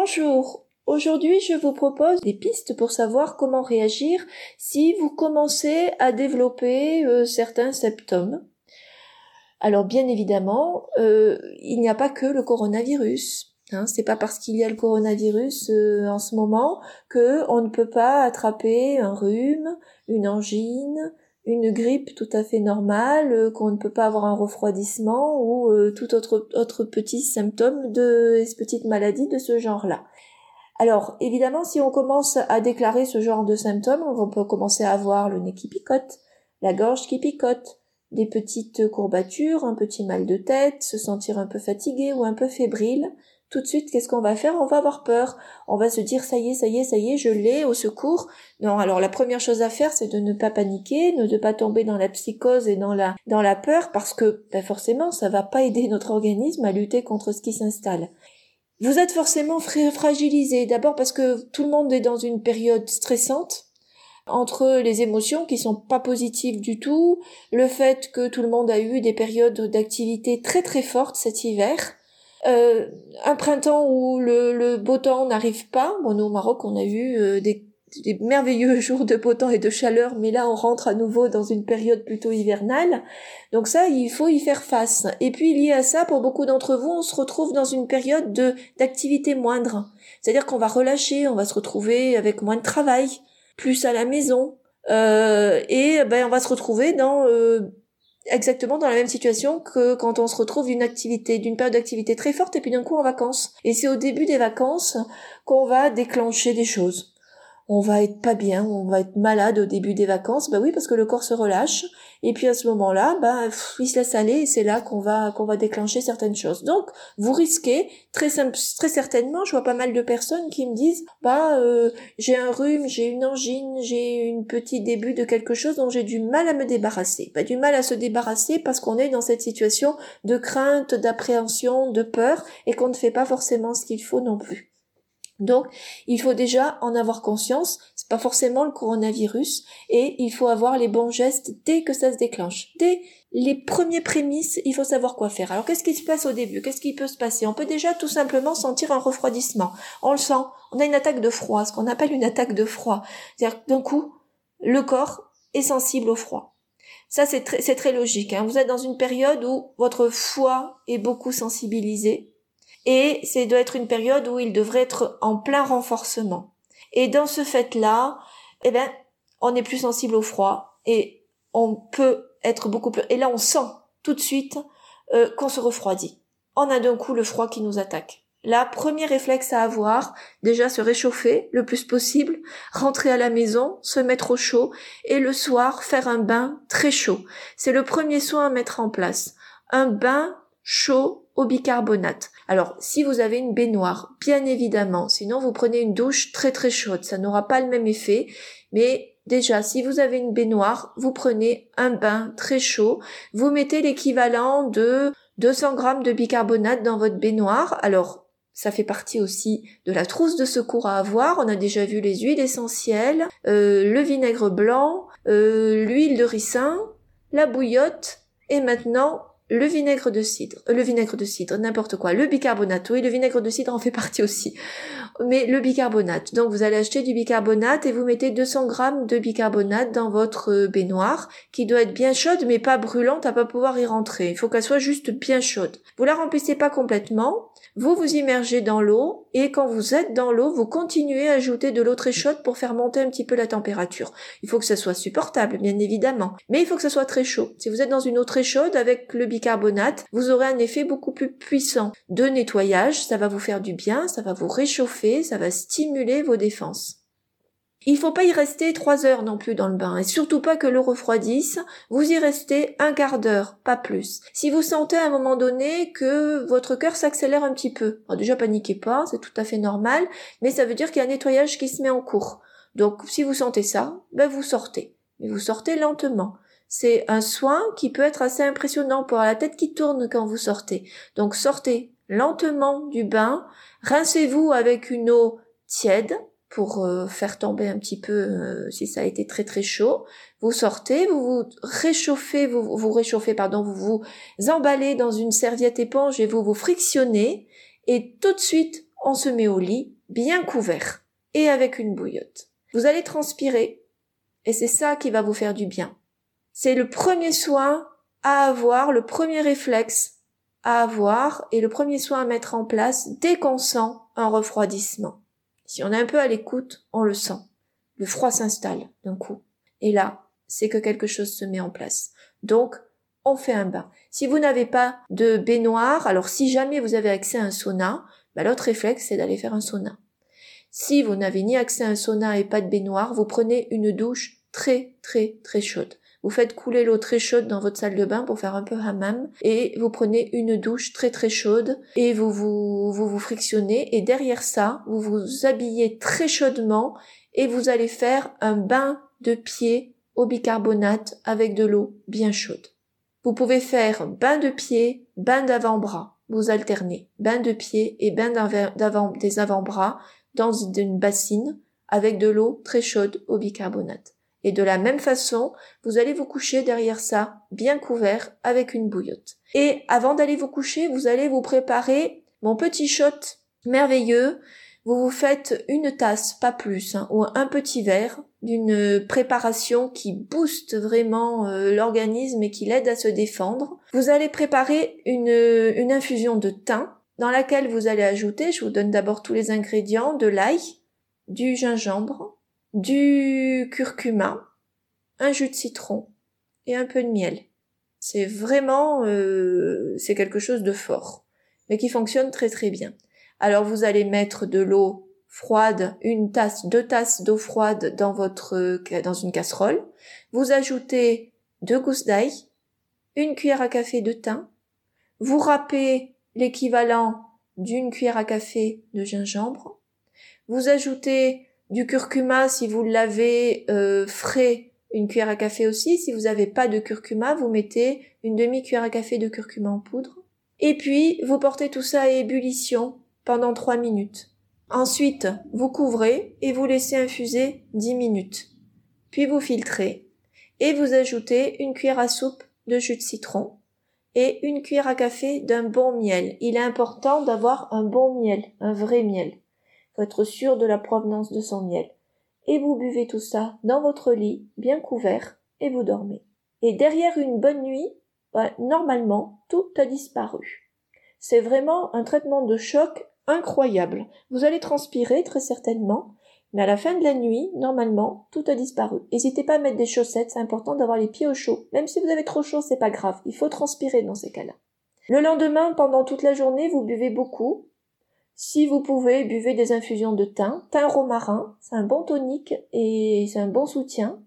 Bonjour. Aujourd'hui, je vous propose des pistes pour savoir comment réagir si vous commencez à développer euh, certains symptômes. Alors bien évidemment, euh, il n'y a pas que le coronavirus. Hein, c'est pas parce qu'il y a le coronavirus euh, en ce moment que on ne peut pas attraper un rhume, une angine, une grippe tout à fait normale, euh, qu'on ne peut pas avoir un refroidissement ou euh, tout autre autre petit symptôme de petite maladie de ce genre-là. Alors évidemment, si on commence à déclarer ce genre de symptômes, on peut commencer à avoir le nez qui picote, la gorge qui picote, des petites courbatures, un petit mal de tête, se sentir un peu fatigué ou un peu fébrile, tout de suite, qu'est-ce qu'on va faire? On va avoir peur. On va se dire, ça y est, ça y est, ça y est, je l'ai, au secours. Non, alors la première chose à faire, c'est de ne pas paniquer, de ne pas tomber dans la psychose et dans la, dans la peur, parce que ben forcément, ça va pas aider notre organisme à lutter contre ce qui s'installe. Vous êtes forcément fragilisé, d'abord parce que tout le monde est dans une période stressante, entre les émotions qui sont pas positives du tout, le fait que tout le monde a eu des périodes d'activité très très fortes cet hiver, euh, un printemps où le, le beau temps n'arrive pas. Bon, nous au Maroc, on a eu euh, des, des, merveilleux jours de beau temps et de chaleur, mais là, on rentre à nouveau dans une période plutôt hivernale. Donc ça, il faut y faire face. Et puis, lié à ça, pour beaucoup d'entre vous, on se retrouve dans une période de d'activité moindre. C'est-à-dire qu'on va relâcher, on va se retrouver avec moins de travail, plus à la maison. Euh, et ben on va se retrouver dans euh, exactement dans la même situation que quand on se retrouve d'une activité, d'une période d'activité très forte et puis d'un coup en vacances. Et c'est au début des vacances qu'on va déclencher des choses on va être pas bien, on va être malade au début des vacances, bah oui parce que le corps se relâche et puis à ce moment-là, bah il se laisse aller et c'est là qu'on va qu'on va déclencher certaines choses. Donc vous risquez très très certainement, je vois pas mal de personnes qui me disent bah euh, j'ai un rhume, j'ai une angine, j'ai une petit début de quelque chose dont j'ai du mal à me débarrasser. Pas du mal à se débarrasser parce qu'on est dans cette situation de crainte, d'appréhension, de peur et qu'on ne fait pas forcément ce qu'il faut non plus. Donc, il faut déjà en avoir conscience. C'est pas forcément le coronavirus et il faut avoir les bons gestes dès que ça se déclenche. Dès les premiers prémices, il faut savoir quoi faire. Alors, qu'est-ce qui se passe au début? Qu'est-ce qui peut se passer? On peut déjà tout simplement sentir un refroidissement. On le sent. On a une attaque de froid, ce qu'on appelle une attaque de froid. C'est-à-dire d'un coup, le corps est sensible au froid. Ça, c'est très, logique. Hein. Vous êtes dans une période où votre foie est beaucoup sensibilisé et c'est doit être une période où il devrait être en plein renforcement. Et dans ce fait-là, eh ben, on est plus sensible au froid et on peut être beaucoup plus. Et là, on sent tout de suite euh, qu'on se refroidit. On a d'un coup le froid qui nous attaque. La premier réflexe à avoir, déjà se réchauffer le plus possible, rentrer à la maison, se mettre au chaud et le soir faire un bain très chaud. C'est le premier soin à mettre en place. Un bain chaud au bicarbonate. Alors, si vous avez une baignoire, bien évidemment, sinon vous prenez une douche très très chaude, ça n'aura pas le même effet, mais déjà, si vous avez une baignoire, vous prenez un bain très chaud, vous mettez l'équivalent de 200 grammes de bicarbonate dans votre baignoire. Alors, ça fait partie aussi de la trousse de secours à avoir. On a déjà vu les huiles essentielles, euh, le vinaigre blanc, euh, l'huile de ricin, la bouillotte et maintenant le vinaigre de cidre, euh, le vinaigre de cidre, n'importe quoi, le bicarbonate, oui, le vinaigre de cidre en fait partie aussi, mais le bicarbonate. Donc vous allez acheter du bicarbonate et vous mettez 200 grammes de bicarbonate dans votre euh, baignoire, qui doit être bien chaude mais pas brûlante à pas pouvoir y rentrer. Il faut qu'elle soit juste bien chaude. Vous la remplissez pas complètement, vous vous immergez dans l'eau et quand vous êtes dans l'eau, vous continuez à ajouter de l'eau très chaude pour faire monter un petit peu la température. Il faut que ça soit supportable, bien évidemment, mais il faut que ça soit très chaud. Si vous êtes dans une eau très chaude avec le bicarbonate, vous aurez un effet beaucoup plus puissant de nettoyage, ça va vous faire du bien, ça va vous réchauffer, ça va stimuler vos défenses. Il faut pas y rester trois heures non plus dans le bain, et surtout pas que l'eau refroidisse. Vous y restez un quart d'heure, pas plus. Si vous sentez à un moment donné que votre cœur s'accélère un petit peu, alors déjà paniquez pas, c'est tout à fait normal, mais ça veut dire qu'il y a un nettoyage qui se met en cours. Donc si vous sentez ça, ben vous sortez. Mais vous sortez lentement. C'est un soin qui peut être assez impressionnant pour la tête qui tourne quand vous sortez. Donc sortez lentement du bain, rincez-vous avec une eau tiède, pour euh, faire tomber un petit peu euh, si ça a été très très chaud. Vous sortez, vous vous réchauffez, vous vous réchauffez, pardon, vous vous emballez dans une serviette éponge et vous vous frictionnez et tout de suite on se met au lit, bien couvert, et avec une bouillotte. Vous allez transpirer, et c'est ça qui va vous faire du bien. C'est le premier soin à avoir, le premier réflexe à avoir et le premier soin à mettre en place dès qu'on sent un refroidissement. Si on est un peu à l'écoute, on le sent. Le froid s'installe d'un coup. Et là, c'est que quelque chose se met en place. Donc, on fait un bain. Si vous n'avez pas de baignoire, alors si jamais vous avez accès à un sauna, bah, l'autre réflexe, c'est d'aller faire un sauna. Si vous n'avez ni accès à un sauna et pas de baignoire, vous prenez une douche très très très chaude. Vous faites couler l'eau très chaude dans votre salle de bain pour faire un peu hammam et vous prenez une douche très très chaude et vous vous, vous, frictionnez et derrière ça, vous vous habillez très chaudement et vous allez faire un bain de pied au bicarbonate avec de l'eau bien chaude. Vous pouvez faire bain de pied, bain d'avant-bras. Vous alternez bain de pied et bain d'avant, des avant-bras dans une bassine avec de l'eau très chaude au bicarbonate. Et de la même façon, vous allez vous coucher derrière ça, bien couvert, avec une bouillotte. Et avant d'aller vous coucher, vous allez vous préparer mon petit shot merveilleux. Vous vous faites une tasse, pas plus, hein, ou un petit verre d'une préparation qui booste vraiment euh, l'organisme et qui l'aide à se défendre. Vous allez préparer une, une infusion de thym dans laquelle vous allez ajouter, je vous donne d'abord tous les ingrédients, de l'ail, du gingembre, du curcuma, un jus de citron et un peu de miel. C'est vraiment euh, c'est quelque chose de fort, mais qui fonctionne très très bien. Alors vous allez mettre de l'eau froide, une tasse, deux tasses d'eau froide dans votre dans une casserole. Vous ajoutez deux gousses d'ail, une cuillère à café de thym. Vous râpez l'équivalent d'une cuillère à café de gingembre. Vous ajoutez du curcuma, si vous l'avez euh, frais, une cuillère à café aussi. Si vous n'avez pas de curcuma, vous mettez une demi-cuillère à café de curcuma en poudre. Et puis, vous portez tout ça à ébullition pendant 3 minutes. Ensuite, vous couvrez et vous laissez infuser 10 minutes. Puis vous filtrez et vous ajoutez une cuillère à soupe de jus de citron et une cuillère à café d'un bon miel. Il est important d'avoir un bon miel, un vrai miel être sûr de la provenance de son miel. Et vous buvez tout ça dans votre lit, bien couvert, et vous dormez. Et derrière une bonne nuit, bah, normalement, tout a disparu. C'est vraiment un traitement de choc incroyable. Vous allez transpirer très certainement, mais à la fin de la nuit, normalement, tout a disparu. N'hésitez pas à mettre des chaussettes, c'est important d'avoir les pieds au chaud. Même si vous avez trop chaud, c'est pas grave. Il faut transpirer dans ces cas-là. Le lendemain, pendant toute la journée, vous buvez beaucoup, si vous pouvez, buvez des infusions de thym, thym romarin, c'est un bon tonique et c'est un bon soutien.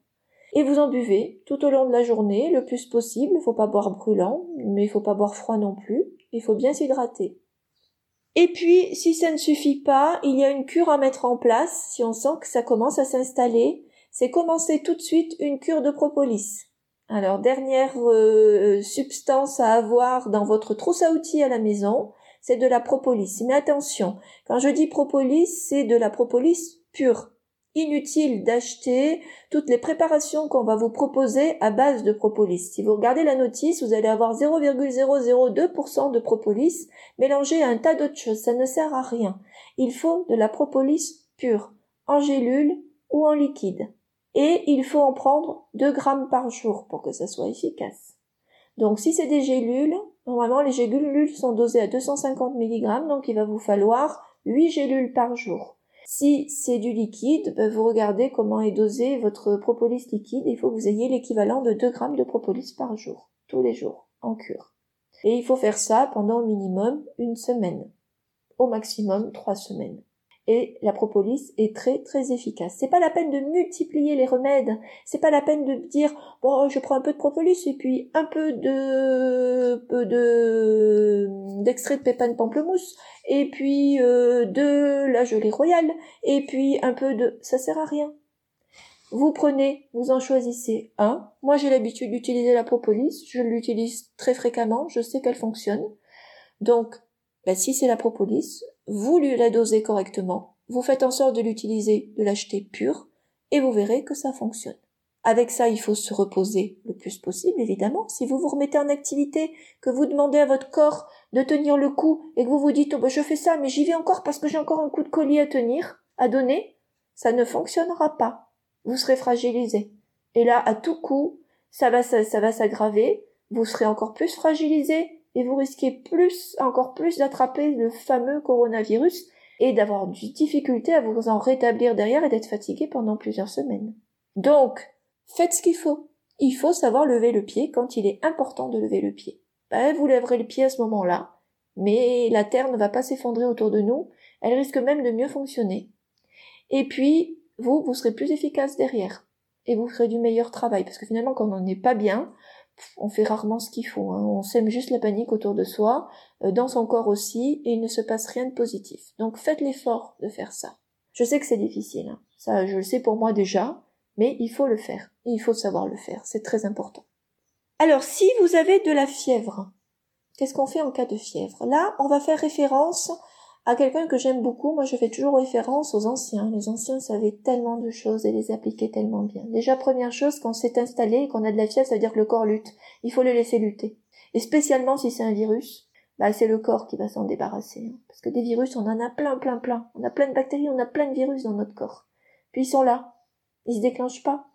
Et vous en buvez tout au long de la journée, le plus possible. Il faut pas boire brûlant, mais il faut pas boire froid non plus. Il faut bien s'hydrater. Et puis, si ça ne suffit pas, il y a une cure à mettre en place. Si on sent que ça commence à s'installer, c'est commencer tout de suite une cure de propolis. Alors, dernière euh, substance à avoir dans votre trousse à outils à la maison, c'est de la propolis. Mais attention, quand je dis propolis, c'est de la propolis pure. Inutile d'acheter toutes les préparations qu'on va vous proposer à base de propolis. Si vous regardez la notice, vous allez avoir 0,002% de propolis mélangé à un tas d'autres choses. Ça ne sert à rien. Il faut de la propolis pure, en gélule ou en liquide. Et il faut en prendre 2 grammes par jour pour que ça soit efficace. Donc si c'est des gélules, normalement les gélules sont dosées à 250 mg, donc il va vous falloir 8 gélules par jour. Si c'est du liquide, ben, vous regardez comment est dosé votre propolis liquide. Il faut que vous ayez l'équivalent de 2 grammes de propolis par jour, tous les jours, en cure. Et il faut faire ça pendant au minimum une semaine, au maximum trois semaines la propolis est très très efficace. C'est pas la peine de multiplier les remèdes, c'est pas la peine de dire bon je prends un peu de propolis et puis un peu de peu de d'extrait de pépins de pamplemousse et puis euh, de la gelée royale et puis un peu de ça sert à rien. Vous prenez, vous en choisissez un. Moi j'ai l'habitude d'utiliser la propolis, je l'utilise très fréquemment, je sais qu'elle fonctionne. Donc ben, si c'est la propolis, vous la dosez correctement, vous faites en sorte de l'utiliser, de l'acheter pur, et vous verrez que ça fonctionne. Avec ça, il faut se reposer le plus possible, évidemment. Si vous vous remettez en activité, que vous demandez à votre corps de tenir le coup et que vous vous dites, oh ben, je fais ça, mais j'y vais encore parce que j'ai encore un coup de collier à tenir, à donner, ça ne fonctionnera pas. Vous serez fragilisé. Et là, à tout coup, ça va, ça, va s'aggraver, vous serez encore plus fragilisé et vous risquez plus, encore plus d'attraper le fameux coronavirus et d'avoir du difficulté à vous en rétablir derrière et d'être fatigué pendant plusieurs semaines. Donc, Faites ce qu'il faut. Il faut savoir lever le pied quand il est important de lever le pied. Ben, vous lèverez le pied à ce moment-là, mais la Terre ne va pas s'effondrer autour de nous, elle risque même de mieux fonctionner. Et puis, vous, vous serez plus efficace derrière. Et vous ferez du meilleur travail, parce que finalement, quand on n'est pas bien, on fait rarement ce qu'il faut. Hein. On sème juste la panique autour de soi, euh, dans son corps aussi, et il ne se passe rien de positif. Donc faites l'effort de faire ça. Je sais que c'est difficile, hein. ça je le sais pour moi déjà, mais il faut le faire. il faut savoir le faire. C'est très important. Alors, si vous avez de la fièvre, qu'est-ce qu'on fait en cas de fièvre? Là, on va faire référence à quelqu'un que j'aime beaucoup. Moi, je fais toujours référence aux anciens. Les anciens savaient tellement de choses et les appliquaient tellement bien. Déjà, première chose, quand c'est installé et qu'on a de la fièvre, ça veut dire que le corps lutte. Il faut le laisser lutter. Et spécialement si c'est un virus, bah, c'est le corps qui va s'en débarrasser. Hein. Parce que des virus, on en a plein, plein, plein. On a plein de bactéries, on a plein de virus dans notre corps. Puis ils sont là. Il se déclenche pas.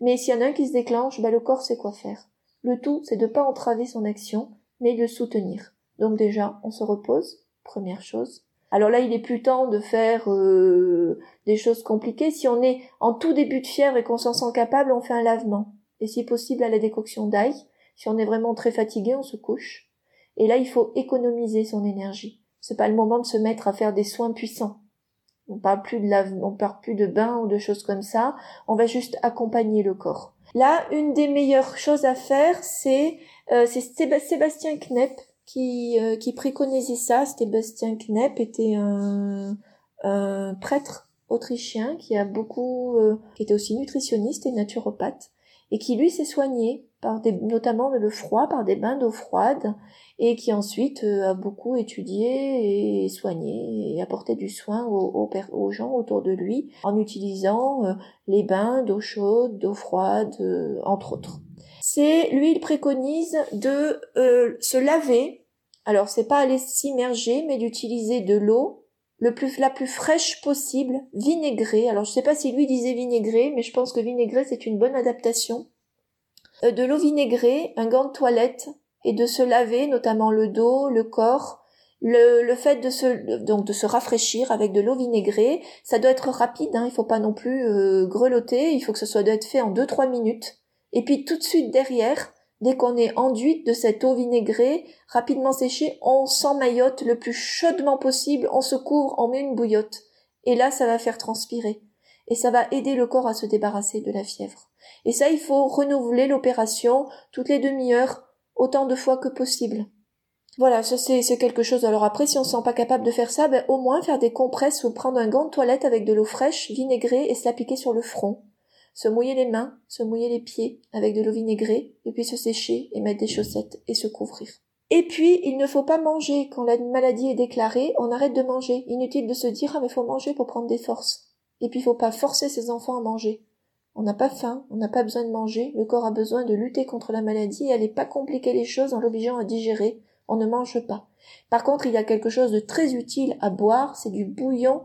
Mais s'il y en a un qui se déclenche, bah, le corps sait quoi faire. Le tout, c'est de pas entraver son action, mais de soutenir. Donc déjà, on se repose, première chose. Alors là, il est plus temps de faire euh, des choses compliquées. Si on est en tout début de fièvre et qu'on s'en sent capable, on fait un lavement. Et si possible, à la décoction d'ail. Si on est vraiment très fatigué, on se couche. Et là, il faut économiser son énergie. C'est pas le moment de se mettre à faire des soins puissants. On parle plus de lave, on parle plus de bain ou de choses comme ça. On va juste accompagner le corps. Là, une des meilleures choses à faire, c'est euh, c'est Sébastien Knepp qui euh, qui préconisait ça. Sébastien Knepp était un, prêtre autrichien qui a beaucoup, euh, qui était aussi nutritionniste et naturopathe et qui lui s'est soigné par des, notamment le froid, par des bains d'eau froide, et qui ensuite euh, a beaucoup étudié et soigné et apporté du soin aux, aux, gens autour de lui en utilisant euh, les bains d'eau chaude, d'eau froide, entre autres. C'est lui il préconise de se laver. Alors c'est pas aller s'immerger, mais d'utiliser de l'eau le plus la plus fraîche possible, vinaigrée. Alors je sais pas si lui disait vinaigrée, mais je pense que vinaigrée c'est une bonne adaptation. Euh, de l'eau vinaigrée, un gant de toilette et de se laver notamment le dos, le corps. Le, le fait de se donc de se rafraîchir avec de l'eau vinaigrée, ça doit être rapide, hein, il faut pas non plus euh, grelotter, il faut que ce soit doit être fait en 2-3 minutes. Et puis tout de suite derrière, dès qu'on est enduite de cette eau vinaigrée, rapidement séchée, on s'emmaillote le plus chaudement possible, on se couvre, on met une bouillotte. Et là, ça va faire transpirer. Et ça va aider le corps à se débarrasser de la fièvre. Et ça, il faut renouveler l'opération toutes les demi-heures, autant de fois que possible. Voilà, ça c'est quelque chose. Alors après, si on ne se sent pas capable de faire ça, ben, au moins faire des compresses ou prendre un gant de toilette avec de l'eau fraîche, vinaigrée, et se l'appliquer sur le front. Se mouiller les mains, se mouiller les pieds avec de l'eau vinaigrée, et puis se sécher et mettre des chaussettes et se couvrir. Et puis, il ne faut pas manger. Quand la maladie est déclarée, on arrête de manger. Inutile de se dire, ah mais faut manger pour prendre des forces. Et puis, il faut pas forcer ses enfants à manger. On n'a pas faim, on n'a pas besoin de manger, le corps a besoin de lutter contre la maladie et allez pas compliquer les choses en l'obligeant à digérer, on ne mange pas. Par contre, il y a quelque chose de très utile à boire, c'est du bouillon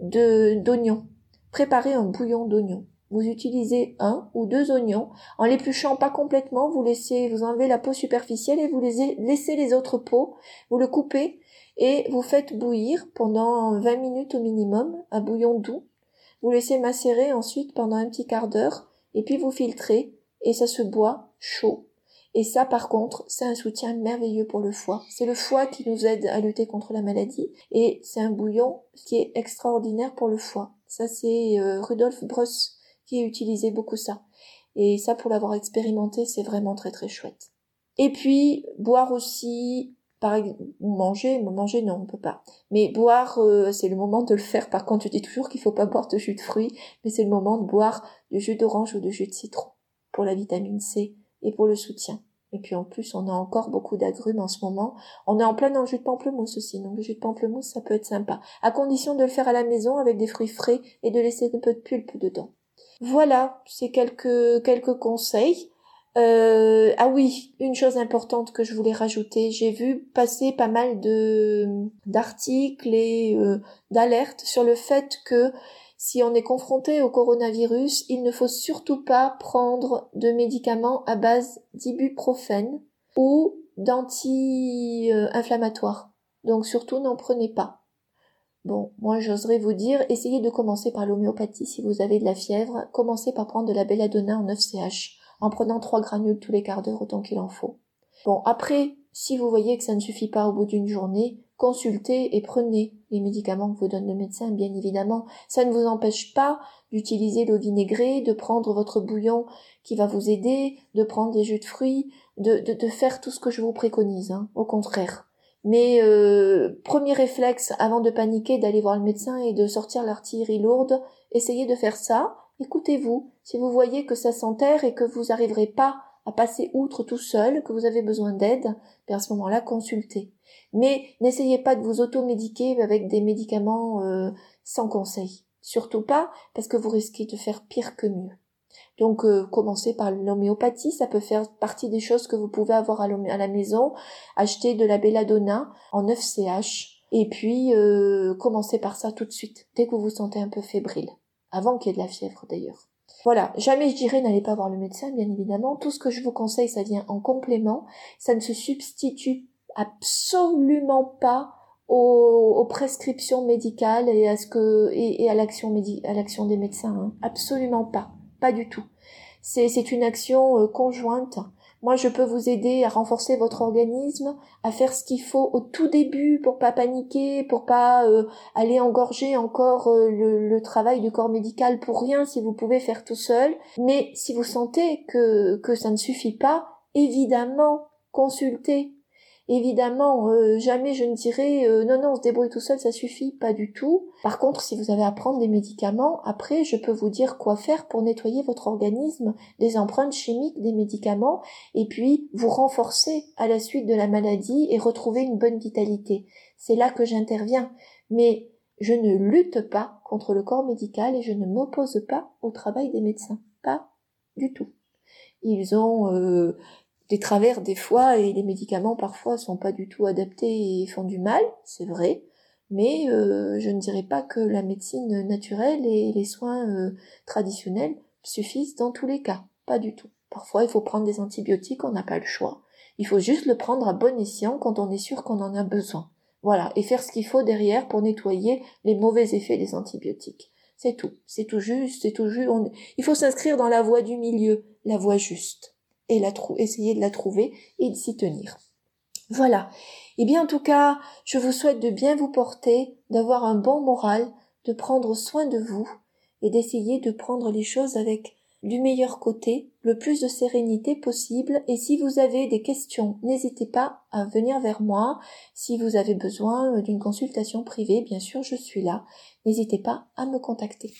de, d'oignon. Préparez un bouillon d'oignon. Vous utilisez un ou deux oignons. En l'épluchant pas complètement, vous laissez, vous enlevez la peau superficielle et vous laissez les autres peaux. Vous le coupez et vous faites bouillir pendant 20 minutes au minimum, un bouillon doux. Vous laissez macérer ensuite pendant un petit quart d'heure et puis vous filtrez et ça se boit chaud. Et ça, par contre, c'est un soutien merveilleux pour le foie. C'est le foie qui nous aide à lutter contre la maladie et c'est un bouillon qui est extraordinaire pour le foie. Ça, c'est euh, Rudolf Bruss qui utilisait beaucoup ça. Et ça, pour l'avoir expérimenté, c'est vraiment très très chouette. Et puis, boire aussi par manger, manger non, on peut pas. Mais boire, euh, c'est le moment de le faire. Par contre, je dis toujours qu'il faut pas boire de jus de fruits, mais c'est le moment de boire du jus d'orange ou du jus de citron pour la vitamine C et pour le soutien. Et puis en plus, on a encore beaucoup d'agrumes en ce moment. On est en plein dans le jus de pamplemousse aussi, donc le jus de pamplemousse, ça peut être sympa. À condition de le faire à la maison avec des fruits frais et de laisser un peu de pulpe dedans. Voilà, c'est quelques quelques conseils. Euh, ah oui, une chose importante que je voulais rajouter, j'ai vu passer pas mal de d'articles et euh, d'alertes sur le fait que si on est confronté au coronavirus, il ne faut surtout pas prendre de médicaments à base d'ibuprofène ou d'anti-inflammatoires. Donc surtout n'en prenez pas. Bon, moi j'oserais vous dire, essayez de commencer par l'homéopathie si vous avez de la fièvre, commencez par prendre de la belladonna en 9CH en prenant trois granules tous les quarts d'heure autant qu'il en faut. Bon, après, si vous voyez que ça ne suffit pas au bout d'une journée, consultez et prenez les médicaments que vous donne le médecin, bien évidemment. Ça ne vous empêche pas d'utiliser l'eau vinaigrée, de prendre votre bouillon qui va vous aider, de prendre des jus de fruits, de, de, faire tout ce que je vous préconise, hein, au contraire. Mais euh, premier réflexe avant de paniquer, d'aller voir le médecin et de sortir l'artillerie lourde, essayez de faire ça, Écoutez-vous, si vous voyez que ça s'enterre et que vous n'arriverez pas à passer outre tout seul, que vous avez besoin d'aide, ben, à ce moment-là, consultez. Mais n'essayez pas de vous automédiquer avec des médicaments euh, sans conseil. Surtout pas, parce que vous risquez de faire pire que mieux. Donc euh, commencez par l'homéopathie, ça peut faire partie des choses que vous pouvez avoir à, la maison, acheter de la belladonna en 9CH, et puis euh, commencez par ça tout de suite, dès que vous vous sentez un peu fébrile avant qu'il y ait de la fièvre d'ailleurs. Voilà, jamais je dirais n'allez pas voir le médecin, bien évidemment. Tout ce que je vous conseille, ça vient en complément. Ça ne se substitue absolument pas aux, prescriptions médicales et à ce que et, à l'action des médecins. Hein. Absolument pas, pas du tout. C'est une action euh, conjointe moi, je peux vous aider à renforcer votre organisme, à faire ce qu'il faut au tout début pour pas paniquer, pour pas euh, aller engorger encore euh, le, le, travail du corps médical pour rien si vous pouvez faire tout seul. Mais si vous sentez que, que ça ne suffit pas, évidemment, consultez. Évidemment, euh, jamais je ne dirais euh, non non on se débrouille tout seul, ça suffit, pas du tout. Par contre, si vous avez à prendre des médicaments, après je peux vous dire quoi faire pour nettoyer votre organisme des empreintes chimiques des médicaments et puis vous renforcer à la suite de la maladie et retrouver une bonne vitalité. C'est là que j'interviens. Mais je ne lutte pas contre le corps médical et je ne m'oppose pas au travail des médecins. Pas du tout. Ils ont euh, des travers des fois et les médicaments parfois sont pas du tout adaptés et font du mal, c'est vrai, mais euh, je ne dirais pas que la médecine naturelle et les soins euh, traditionnels suffisent dans tous les cas, pas du tout. Parfois il faut prendre des antibiotiques, on n'a pas le choix. Il faut juste le prendre à bon escient quand on est sûr qu'on en a besoin. Voilà, et faire ce qu'il faut derrière pour nettoyer les mauvais effets des antibiotiques. C'est tout, c'est tout juste, c'est tout juste. Il faut s'inscrire dans la voie du milieu, la voie juste et la essayer de la trouver et de s'y tenir. Voilà. Eh bien, en tout cas, je vous souhaite de bien vous porter, d'avoir un bon moral, de prendre soin de vous et d'essayer de prendre les choses avec du meilleur côté, le plus de sérénité possible. Et si vous avez des questions, n'hésitez pas à venir vers moi. Si vous avez besoin d'une consultation privée, bien sûr, je suis là. N'hésitez pas à me contacter.